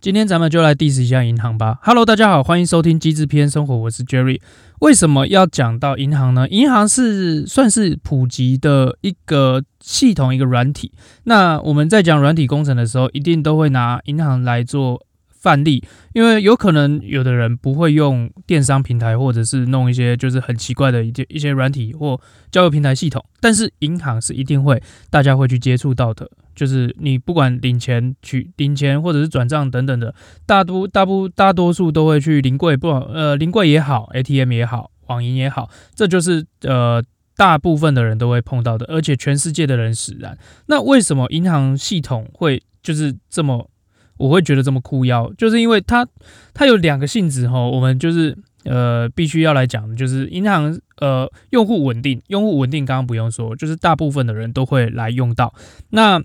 今天咱们就来 diss 一下银行吧。Hello，大家好，欢迎收听机智篇生活，我是 Jerry。为什么要讲到银行呢？银行是算是普及的一个系统，一个软体。那我们在讲软体工程的时候，一定都会拿银行来做。范例，因为有可能有的人不会用电商平台，或者是弄一些就是很奇怪的一些一些软体或交友平台系统，但是银行是一定会大家会去接触到的，就是你不管领钱、取领钱或者是转账等等的，大多大部大多数都会去临柜，不呃临柜也好，ATM 也好，网银也好，这就是呃大部分的人都会碰到的，而且全世界的人使然。那为什么银行系统会就是这么？我会觉得这么酷要，就是因为它它有两个性质哈，我们就是呃必须要来讲，就是银行呃用户稳定，用户稳定刚刚不用说，就是大部分的人都会来用到。那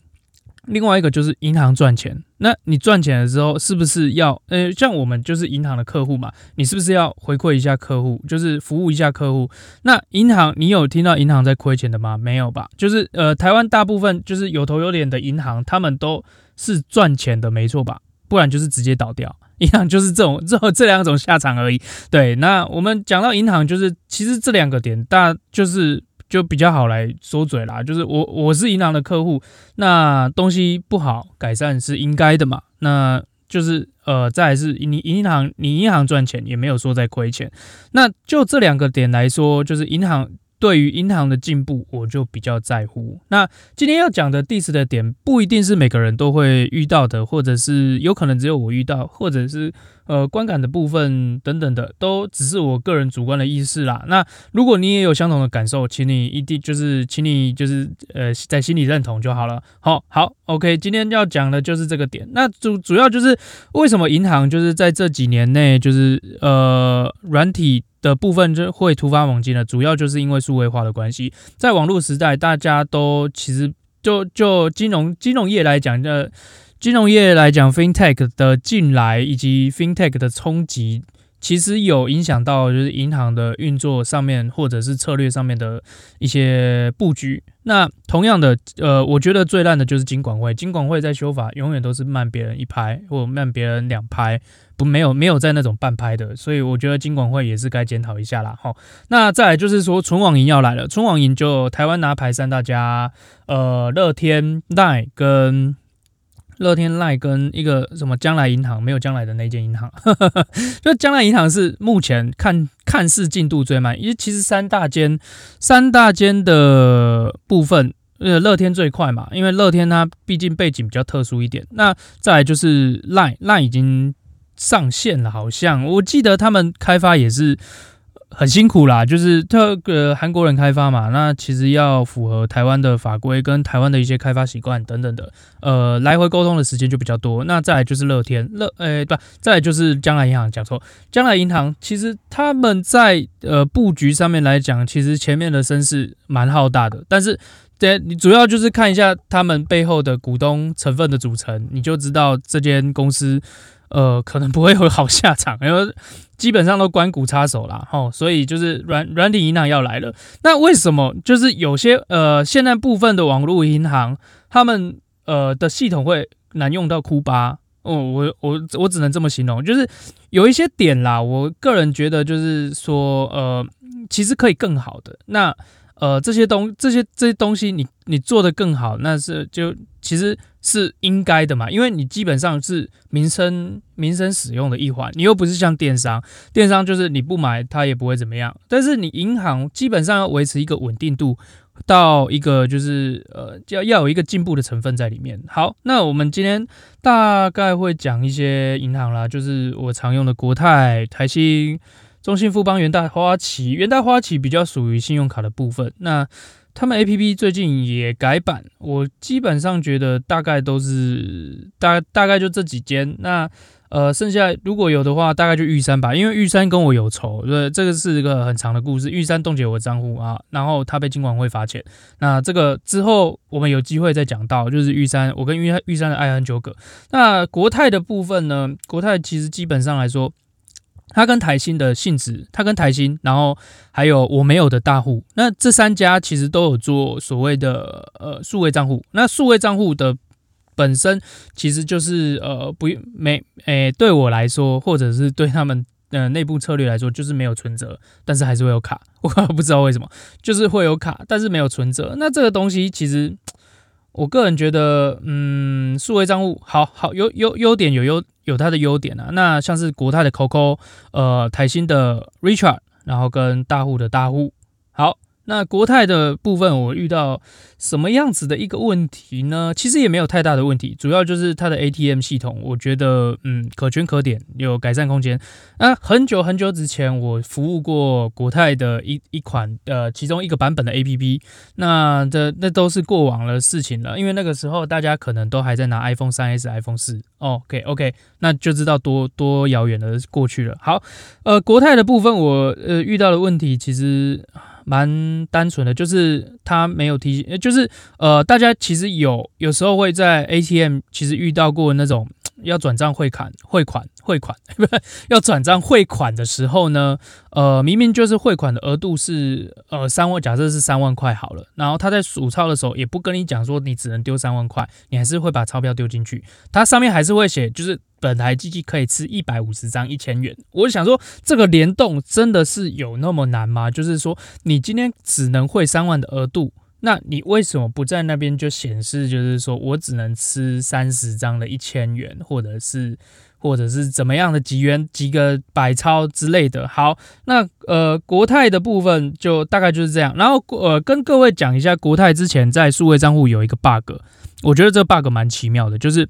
另外一个就是银行赚钱，那你赚钱的时候是不是要呃像我们就是银行的客户嘛，你是不是要回馈一下客户，就是服务一下客户？那银行你有听到银行在亏钱的吗？没有吧？就是呃台湾大部分就是有头有脸的银行，他们都。是赚钱的，没错吧？不然就是直接倒掉。银行就是这种这这两种下场而已。对，那我们讲到银行，就是其实这两个点，大就是就比较好来说嘴啦。就是我我是银行的客户，那东西不好改善是应该的嘛。那就是呃，再是你银行你银行赚钱也没有说在亏钱。那就这两个点来说，就是银行。对于银行的进步，我就比较在乎。那今天要讲的 diss 的点，不一定是每个人都会遇到的，或者是有可能只有我遇到，或者是呃观感的部分等等的，都只是我个人主观的意思啦。那如果你也有相同的感受，请你一定就是，请你就是呃在心里认同就好了。好，好，OK，今天要讲的就是这个点。那主主要就是为什么银行就是在这几年内就是呃软体。的部分就会突发猛进了，主要就是因为数位化的关系，在网络时代，大家都其实就就金融金融业来讲的，金融业来讲，FinTech 的进来以及 FinTech 的冲击。其实有影响到，就是银行的运作上面，或者是策略上面的一些布局。那同样的，呃，我觉得最烂的就是金管会。金管会在修法永远都是慢别人一拍，或慢别人两拍，不没有没有在那种半拍的。所以我觉得金管会也是该检讨一下啦。齁，那再来就是说，纯网银要来了。纯网银就台湾拿牌三大家，呃，乐天、奈跟。乐天 LINE 跟一个什么将来银行，没有将来的那间银行，就将来银行是目前看看似进度最慢，因为其实三大间三大间的部分，呃，乐天最快嘛，因为乐天它毕竟背景比较特殊一点。那再就是 LINE LINE 已经上线了，好像我记得他们开发也是。很辛苦啦，就是这个韩国人开发嘛，那其实要符合台湾的法规跟台湾的一些开发习惯等等的，呃，来回沟通的时间就比较多。那再来就是乐天乐，诶、欸，不，再来就是将来银行，讲错，将来银行其实他们在呃布局上面来讲，其实前面的声势蛮浩大的，但是对，你主要就是看一下他们背后的股东成分的组成，你就知道这间公司。呃，可能不会有好下场，因为基本上都关谷插手啦。哦，所以就是软软体银行要来了。那为什么就是有些呃，现在部分的网络银行，他们呃的系统会难用到哭吧？哦，我我我只能这么形容，就是有一些点啦，我个人觉得就是说，呃，其实可以更好的。那呃，这些东这些这些东西你，你做得更好，那是就其实是应该的嘛，因为你基本上是民生民生使用的一环，你又不是像电商，电商就是你不买它也不会怎么样，但是你银行基本上要维持一个稳定度，到一个就是呃，要要有一个进步的成分在里面。好，那我们今天大概会讲一些银行啦，就是我常用的国泰、台新。中信、富邦、元大、花旗、元大、花旗比较属于信用卡的部分。那他们 APP 最近也改版，我基本上觉得大概都是大大概就这几间。那呃，剩下如果有的话，大概就玉山吧，因为玉山跟我有仇，对，这个是一个很长的故事。玉山冻结我账户啊，然后他被金管会罚钱。那这个之后我们有机会再讲到，就是玉山，我跟玉玉山的爱恨纠葛。那国泰的部分呢？国泰其实基本上来说。它跟台新的性质，它跟台新，然后还有我没有的大户，那这三家其实都有做所谓的呃数位账户。那数位账户的本身其实就是呃不没诶、对我来说，或者是对他们呃内部策略来说，就是没有存折，但是还是会有卡。我不知道为什么，就是会有卡，但是没有存折。那这个东西其实。我个人觉得，嗯，数位账户好好有优优点有优有它的优点啊。那像是国泰的 COCO，呃，台新的 Richard，然后跟大户的大户，好。那国泰的部分，我遇到什么样子的一个问题呢？其实也没有太大的问题，主要就是它的 ATM 系统，我觉得嗯可圈可点，有改善空间。那很久很久之前，我服务过国泰的一一款呃其中一个版本的 APP，那这那都是过往的事情了，因为那个时候大家可能都还在拿 iPhone 3S、iPhone 4。OK OK，那就知道多多遥远的过去了。好，呃，国泰的部分我呃遇到的问题其实。蛮单纯的，就是他没有提醒，就是呃，大家其实有有时候会在 ATM 其实遇到过那种要转账汇款、汇款、汇款，不要转账汇款的时候呢，呃，明明就是汇款的额度是呃三万，假设是三万块好了，然后他在数钞的时候也不跟你讲说你只能丢三万块，你还是会把钞票丢进去，它上面还是会写就是。本台机器可以吃一百五十张一千元，我想说这个联动真的是有那么难吗？就是说你今天只能汇三万的额度，那你为什么不在那边就显示，就是说我只能吃三十张的一千元，或者是或者是怎么样的几元几个百钞之类的？好，那呃国泰的部分就大概就是这样。然后呃跟各位讲一下，国泰之前在数位账户有一个 bug，我觉得这个 bug 蛮奇妙的，就是。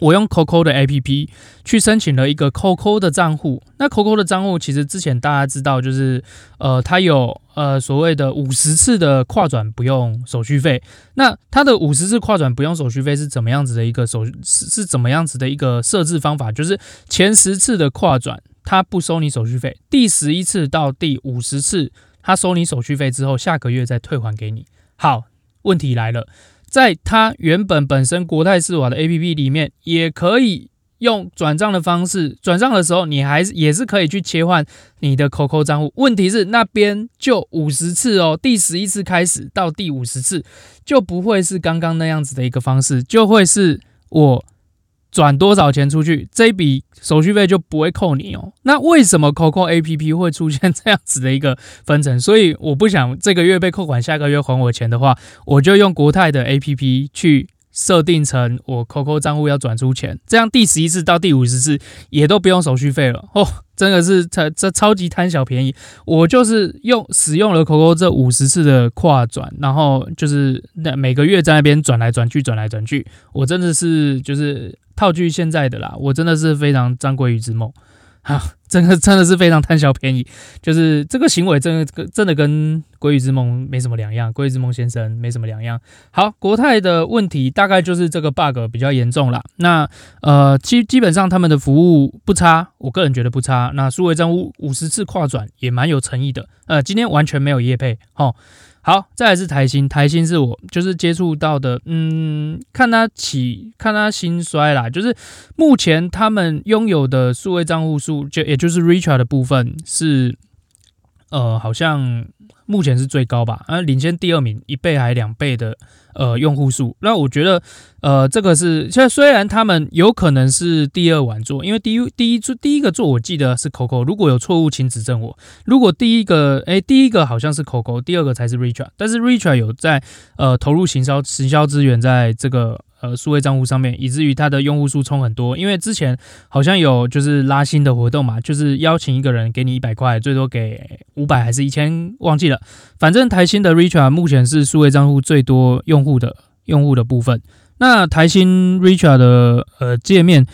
我用 COCO 的 APP 去申请了一个 COCO 的账户。那 COCO 的账户其实之前大家知道，就是呃，它有呃所谓的五十次的跨转不用手续费。那它的五十次跨转不用手续费是怎么样子的一个手是是怎么样子的一个设置方法？就是前十次的跨转它不收你手续费，第十一次到第五十次它收你手续费之后，下个月再退还给你。好，问题来了。在它原本本身国泰世华的 APP 里面，也可以用转账的方式转账的时候，你还是也是可以去切换你的 COCO 账户。问题是那边就五十次哦，第十一次开始到第五十次就不会是刚刚那样子的一个方式，就会是我。转多少钱出去，这笔手续费就不会扣你哦。那为什么 COCO APP 会出现这样子的一个分成？所以我不想这个月被扣款，下个月还我钱的话，我就用国泰的 APP 去设定成我 COCO 账户要转出钱，这样第十一次到第五十次也都不用手续费了哦。真的是这这超级贪小便宜，我就是用使用了 COCO 这五十次的跨转，然后就是那每个月在那边转来转去，转来转去，我真的是就是。套句现在的啦，我真的是非常张鲑鱼之梦啊！真的真的是非常贪小便宜，就是这个行为真的跟真的跟鲑鱼之梦没什么两样，鲑鱼之梦先生没什么两样。好，国泰的问题大概就是这个 bug 比较严重啦。那呃基基本上他们的服务不差，我个人觉得不差。那数位账户五十次跨转也蛮有诚意的。呃，今天完全没有业配，齁。好，再来是台新，台新是我就是接触到的，嗯，看他起，看他兴衰啦，就是目前他们拥有的数位账户数，就也就是 Richard 的部分是，呃，好像目前是最高吧，啊，领先第二名一倍还两倍的。呃，用户数，那我觉得，呃，这个是，现在虽然他们有可能是第二晚做，因为第一第一做第一个做，我记得是 COCO，如果有错误，请指正我。如果第一个，哎，第一个好像是 COCO，第二个才是 Richard，但是 Richard 有在呃投入行销行销资源在这个。呃，数位账户上面，以至于它的用户数冲很多。因为之前好像有就是拉新的活动嘛，就是邀请一个人给你一百块，最多给五百还是一千，忘记了。反正台新的 Richard 目前是数位账户最多用户的用户的部分。那台新 Richard 的呃界面，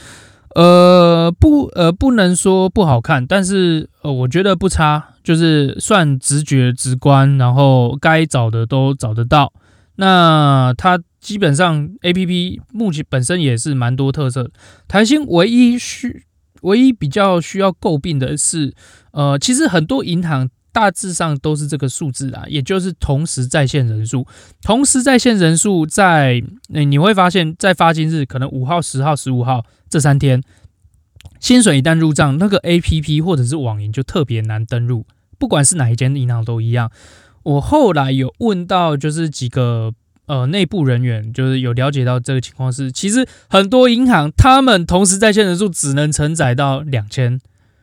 呃不呃不能说不好看，但是呃我觉得不差，就是算直觉直观，然后该找的都找得到。那它。基本上，A P P 目前本身也是蛮多特色的。台新唯一需、唯一比较需要诟病的是，呃，其实很多银行大致上都是这个数字啊，也就是同时在线人数。同时在线人数在，欸，你会发现在发薪日，可能五号、十号、十五号这三天，薪水一旦入账，那个 A P P 或者是网银就特别难登入，不管是哪一间银行都一样。我后来有问到，就是几个。呃内部人员就是有了解到这个情况是，其实很多银行他们同时在线人数只能承载到两千，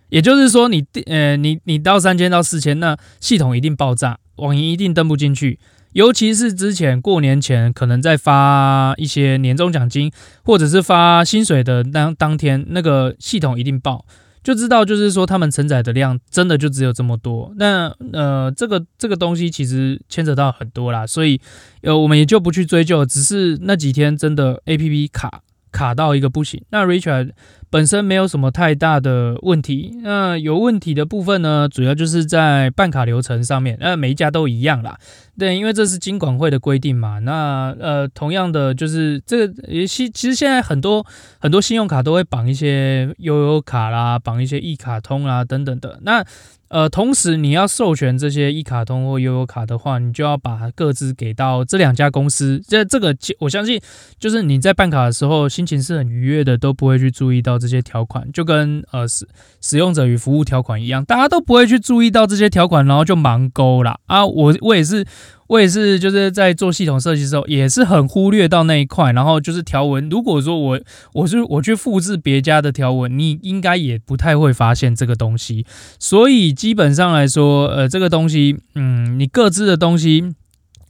也就是说你呃你你到三千到四千，那系统一定爆炸，网银一定登不进去。尤其是之前过年前可能在发一些年终奖金，或者是发薪水的当当天，那个系统一定爆。就知道，就是说他们承载的量真的就只有这么多。那呃，这个这个东西其实牵扯到很多啦，所以呃，我们也就不去追究。只是那几天真的 APP 卡卡到一个不行。那 Richard 本身没有什么太大的问题。那有问题的部分呢，主要就是在办卡流程上面。那每一家都一样啦。对，因为这是金管会的规定嘛。那呃，同样的就是这个也其其实现在很多很多信用卡都会绑一些悠游卡啦，绑一些一卡通啦等等的。那呃，同时你要授权这些一卡通或悠游卡的话，你就要把各自给到这两家公司。这这个我相信，就是你在办卡的时候心情是很愉悦的，都不会去注意到这些条款，就跟呃使使用者与服务条款一样，大家都不会去注意到这些条款，然后就盲勾啦。啊。我我也是。我也是，就是在做系统设计的时候，也是很忽略到那一块。然后就是条文，如果说我我是我去复制别家的条文，你应该也不太会发现这个东西。所以基本上来说，呃，这个东西，嗯，你各自的东西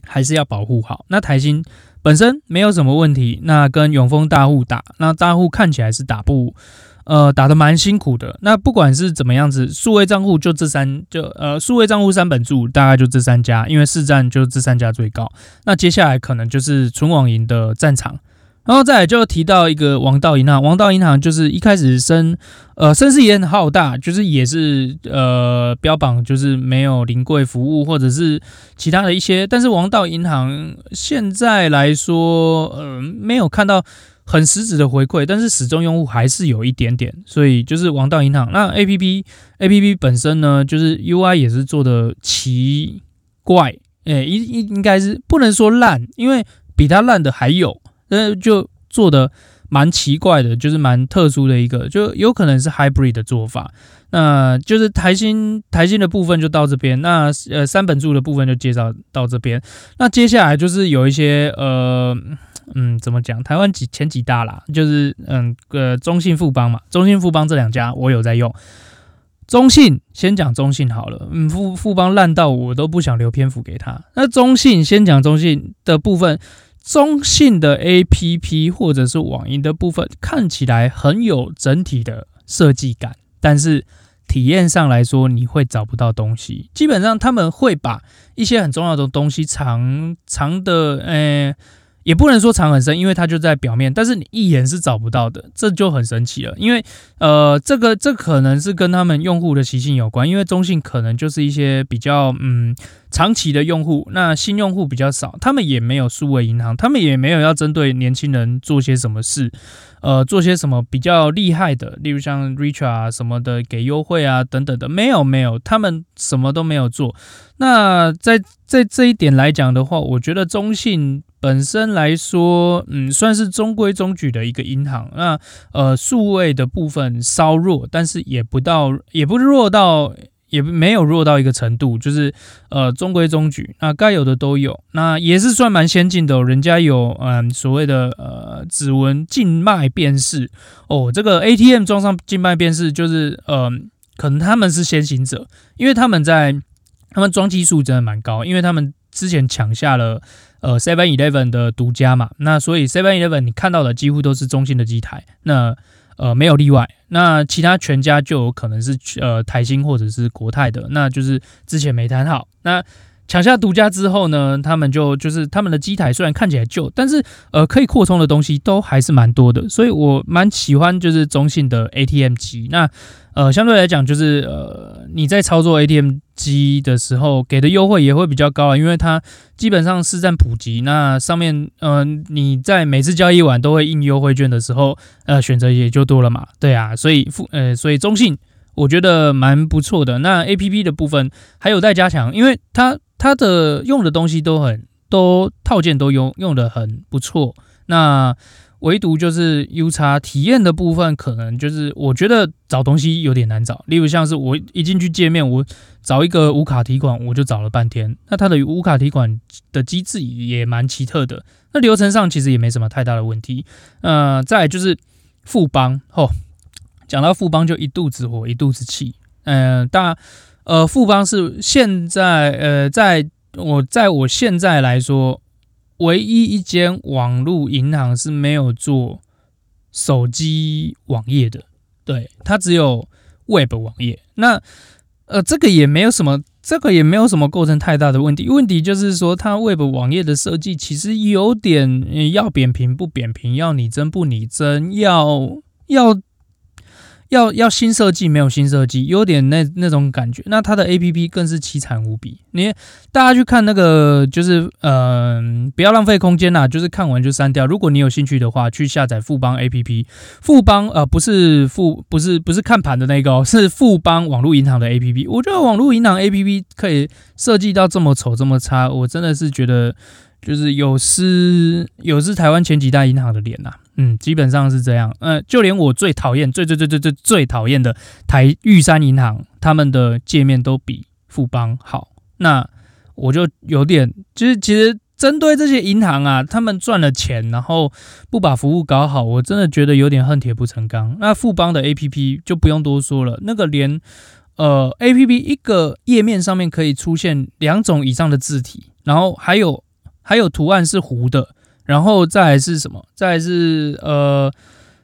还是要保护好。那台新本身没有什么问题，那跟永丰大户打，那大户看起来是打不。呃，打得蛮辛苦的。那不管是怎么样子，数位账户就这三，就呃，数位账户三本柱大概就这三家，因为市占就这三家最高。那接下来可能就是纯网银的战场，然后再来就提到一个王道银行。王道银行就是一开始声，呃，声势也很浩大，就是也是呃标榜就是没有临柜服务或者是其他的一些，但是王道银行现在来说，呃，没有看到。很实质的回馈，但是始终用户还是有一点点，所以就是王道银行。那 A P P A P P 本身呢，就是 U I 也是做的奇怪，诶，应应应该是不能说烂，因为比它烂的还有，呃，就做的蛮奇怪的，就是蛮特殊的一个，就有可能是 Hybrid 的做法。那就是台新台新的部分就到这边，那呃三本柱的部分就介绍到这边。那接下来就是有一些呃。嗯，怎么讲？台湾几前几大啦，就是嗯呃中信富邦嘛，中信富邦这两家我有在用。中信先讲中信好了，嗯富富邦烂到我都不想留篇幅给他。那中信先讲中信的部分，中性的 APP 或者是网银的部分看起来很有整体的设计感，但是体验上来说你会找不到东西。基本上他们会把一些很重要的东西藏藏的，诶、也不能说藏很深，因为它就在表面，但是你一眼是找不到的，这就很神奇了。因为呃，这个这可能是跟他们用户的习性有关，因为中信可能就是一些比较嗯长期的用户，那新用户比较少，他们也没有数位银行，他们也没有要针对年轻人做些什么事，呃，做些什么比较厉害的，例如像 Richard 啊什么的给优惠啊等等的，没有没有，他们什么都没有做。那在在这一点来讲的话，我觉得中信。本身来说，嗯，算是中规中矩的一个银行。那呃，数位的部分稍弱，但是也不到，也不弱到，也没有弱到一个程度，就是呃中规中矩。那该有的都有，那也是算蛮先进的。人家有嗯所谓的呃指纹静脉辨识哦，这个 ATM 装上静脉辨识，就是呃可能他们是先行者，因为他们在他们装机数真的蛮高，因为他们之前抢下了。呃，Seven Eleven 的独家嘛，那所以 Seven Eleven 你看到的几乎都是中信的机台，那呃没有例外，那其他全家就有可能是呃台新或者是国泰的，那就是之前没谈好，那。抢下独家之后呢，他们就就是他们的机台虽然看起来旧，但是呃可以扩充的东西都还是蛮多的，所以我蛮喜欢就是中信的 ATM 机。那呃相对来讲就是呃你在操作 ATM 机的时候给的优惠也会比较高啊，因为它基本上市占普及，那上面嗯、你在每次交易完都会印优惠券的时候，呃选择也就多了嘛，对啊，所以付呃所以中信我觉得蛮不错的。那 APP 的部分还有待加强，因为它。它的用的东西都很都套件都用用的很不错，那唯独就是 U 叉体验的部分，可能就是我觉得找东西有点难找。例如像是我一进去界面，我找一个无卡提款，我就找了半天。那它的无卡提款的机制也蛮奇特的。那流程上其实也没什么太大的问题。呃，再就是富邦哦，讲到富邦就一肚子火，一肚子气。嗯、呃，当然，呃，富邦是现在呃，在我在我现在来说。唯一一间网络银行是没有做手机网页的，对，它只有 Web 网页。那呃，这个也没有什么，这个也没有什么构成太大的问题。问题就是说，它 Web 网页的设计其实有点要扁平不扁平，要拟真不拟真，要要。要要新设计没有新设计，有点那那种感觉。那它的 APP 更是凄惨无比。你大家去看那个，就是嗯、呃，不要浪费空间啦，就是看完就删掉。如果你有兴趣的话，去下载富邦 APP。富邦呃不是富不是不是看盘的那个哦，是富邦网络银行的 APP。我觉得网络银行 APP 可以设计到这么丑这么差，我真的是觉得。就是有失有失台湾前几大银行的脸呐，嗯，基本上是这样，嗯，就连我最讨厌、最最最最最最讨厌的台玉山银行，他们的界面都比富邦好，那我就有点，就是其实针对这些银行啊，他们赚了钱，然后不把服务搞好，我真的觉得有点恨铁不成钢。那富邦的 APP 就不用多说了，那个连呃 APP 一个页面上面可以出现两种以上的字体，然后还有。还有图案是糊的，然后再来是什么？再来是呃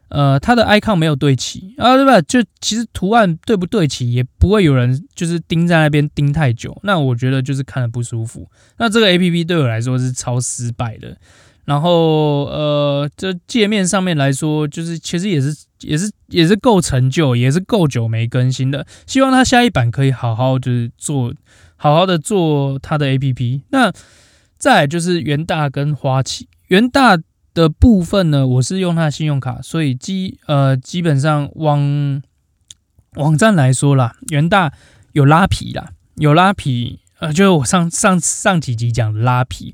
呃，它的 icon 没有对齐啊，对吧？就其实图案对不对齐，也不会有人就是盯在那边盯太久。那我觉得就是看得不舒服。那这个 APP 对我来说是超失败的。然后呃，这界面上面来说，就是其实也是也是也是够陈旧，也是够久没更新的。希望它下一版可以好好就是做好好的做它的 APP。那。再就是元大跟花旗，元大的部分呢，我是用它信用卡，所以基呃基本上网网站来说啦，元大有拉皮啦，有拉皮，呃，就是我上上上几集讲的拉皮，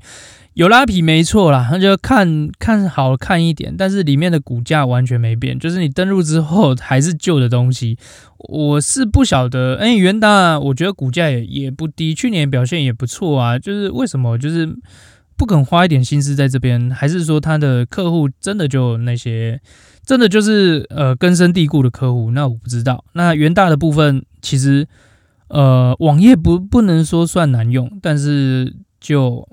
有拉皮没错啦，那就看看好看一点，但是里面的股价完全没变，就是你登录之后还是旧的东西。我是不晓得，哎、元大，我觉得股价也也不低，去年表现也不错啊。就是为什么就是不肯花一点心思在这边？还是说他的客户真的就那些，真的就是呃根深蒂固的客户？那我不知道。那元大的部分其实呃网页不不能说算难用，但是就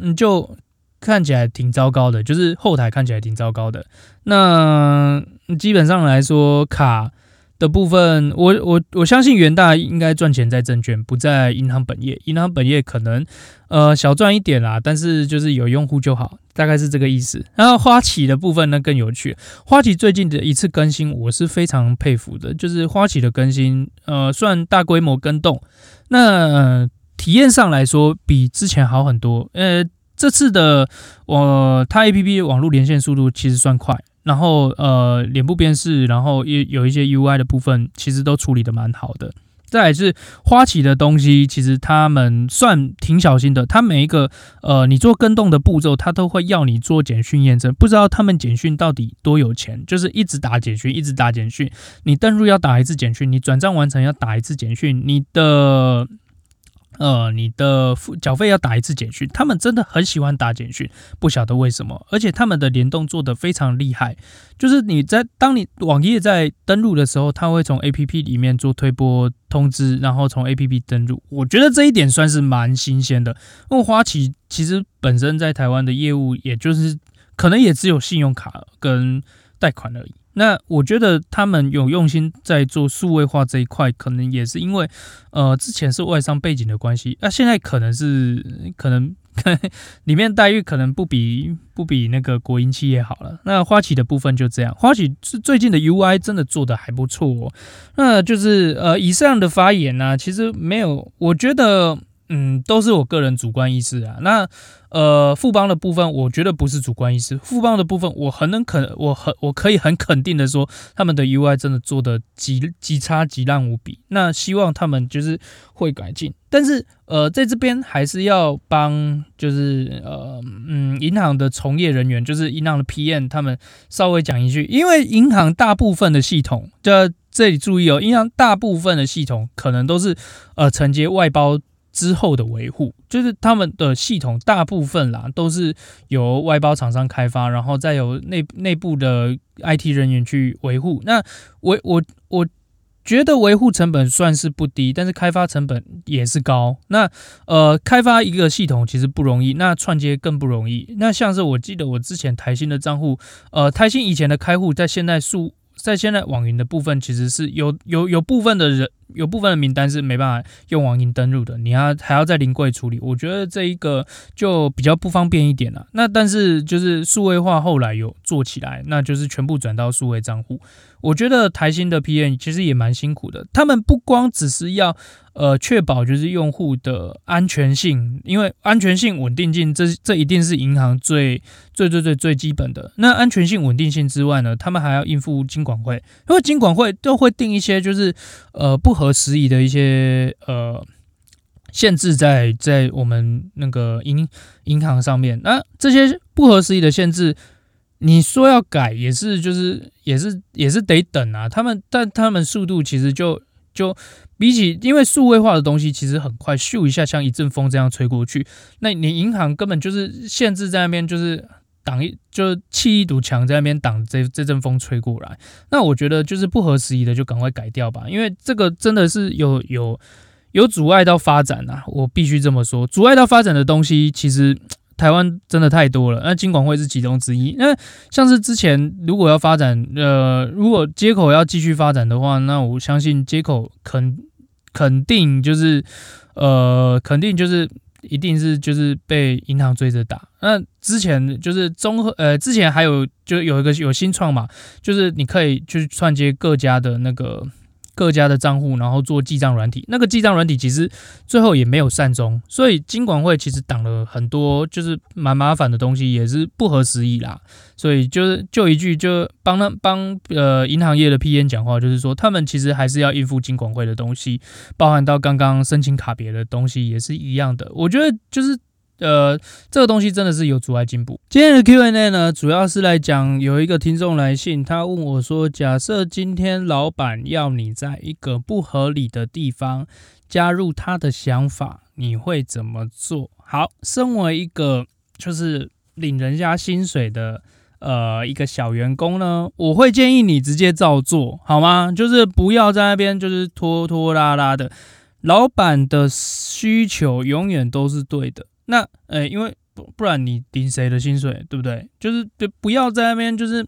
嗯就看起来挺糟糕的，就是后台看起来挺糟糕的。那基本上来说卡。的部分，我我我相信元大应该赚钱在证券，不在银行本业。银行本业可能呃小赚一点啦，但是就是有用户就好，大概是这个意思。然后花旗的部分呢更有趣，花旗最近的一次更新我是非常佩服的，就是花旗的更新呃算大规模更动，那、呃、体验上来说比之前好很多。呃，这次的我、它 APP 网络连线速度其实算快。然后呃，脸部辨识，然后也有一些 UI 的部分，其实都处理得蛮好的。再来是花旗的东西，其实他们算挺小心的。他每一个呃，你做更动的步骤，他都会要你做简讯验证。不知道他们简讯到底多有钱，就是一直打简讯，一直打简讯。你登录要打一次简讯，你转账完成要打一次简讯，你的。呃，你的付缴费要打一次简讯，他们真的很喜欢打简讯，不晓得为什么，而且他们的联动做得非常厉害，就是你在当你网页在登录的时候，他会从 APP 里面做推播通知，然后从 APP 登录，我觉得这一点算是蛮新鲜的。因为花旗其实本身在台湾的业务，也就是可能也只有信用卡跟贷款而已。那我觉得他们有用心在做数位化这一块，可能也是因为，呃，之前是外商背景的关系，那、啊、现在可能是可能呵呵 里面待遇可能不比不比那个国营企业好了。那花旗的部分就这样，花旗是最近的 UI 真的做得还不错哦。那就是呃以上的发言呢、其实没有，我觉得嗯，都是我个人主观意识啊。那呃，富邦的部分，我觉得不是主观意识。富邦的部分，我很能肯，我很我可以很肯定的说，他们的 UI 真的做的极极差极烂无比。那希望他们就是会改进。但是呃，在这边还是要帮，就是呃嗯，银行的从业人员，就是银行的 PM，他们稍微讲一句，因为银行大部分的系统，这这里注意哦，银行大部分的系统可能都是呃承接外包。之后的维护，就是他们的系统大部分啦，都是由外包厂商开发，然后再由内内部的 IT 人员去维护。那我我我觉得维护成本算是不低，但是开发成本也是高。那呃，开发一个系统其实不容易，那串接更不容易。那像是我记得我之前台新的账户，呃，台新以前的开户在现在数。在现在网银的部分，其实是有有有部分的人，有部分的名单是没办法用网银登录的，你要还要在临柜处理，我觉得这一个就比较不方便一点了。那但是就是数位化后来有做起来，那就是全部转到数位账户。我觉得台新的 PM 其实也蛮辛苦的，他们不光只是要呃确保就是用户的安全性，因为安全性、稳定性，这这一定是银行最最最最最基本的。那安全性、稳定性之外呢，他们还要应付金管会，因为金管会都会定一些就是呃不合时宜的一些呃限制在在我们那个银银行上面。那这些不合时宜的限制。你说要改也是，就是也是也是得等啊。他们但他们速度其实就就比起，因为数位化的东西其实很快，咻一下像一阵风这样吹过去。那你银行根本就是限制在那边，就是挡一就砌一堵墙在那边挡这这阵风吹过来。那我觉得就是不合时宜的就赶快改掉吧，因为这个真的是有有有阻碍到发展啊。我必须这么说，阻碍到发展的东西其实。台湾真的太多了，那金管会是其中之一。那像是之前如果要发展，呃，如果接口要继续发展的话，那我相信接口肯肯定就是，呃，肯定就是一定是就是被银行追着打。那之前就是综合，呃，之前还有就有一个有新创嘛，就是你可以去串接各家的那个。各家的账户，然后做记账软体，那个记账软体其实最后也没有善终，所以金管会其实挡了很多，就是蛮麻烦的东西，也是不合时宜啦。所以就是就一句，就帮他帮呃银行业的 P N 讲话，就是说他们其实还是要应付金管会的东西，包含到刚刚申请卡别的东西也是一样的。我觉得就是。呃，这个东西真的是有阻碍进步。今天的 Q&A 呢，主要是来讲有一个听众来信，他问我说：“假设今天老板要你在一个不合理的地方加入他的想法，你会怎么做？”好，身为一个就是领人家薪水的呃一个小员工呢，我会建议你直接照做，好吗？就是不要在那边就是拖拖拉拉的，老板的需求永远都是对的。那，呃，因为不不然你顶谁的薪水，对不对？就是就不要在那边就是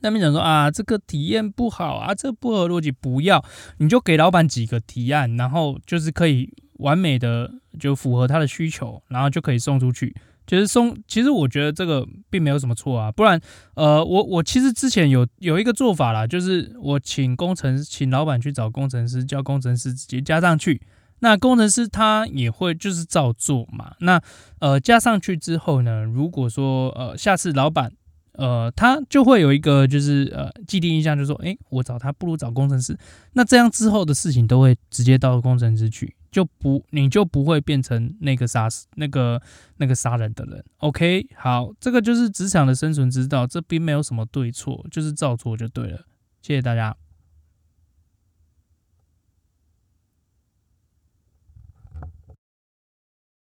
那边讲说啊，这个体验不好啊，这不合逻辑，不要，你就给老板几个提案，然后就是可以完美的就符合他的需求，然后就可以送出去。就是送，其实我觉得这个并没有什么错啊。不然，呃，我我其实之前有有一个做法啦，就是我请工程请老板去找工程师，叫工程师直接加上去。那工程师他也会就是照做嘛。那呃加上去之后呢，如果说呃下次老板呃他就会有一个就是呃既定印象，就是说诶，我找他不如找工程师。那这样之后的事情都会直接到工程师去，就不你就不会变成那个杀死那个那个杀人的人。OK，好，这个就是职场的生存之道，这并没有什么对错，就是照做就对了。谢谢大家。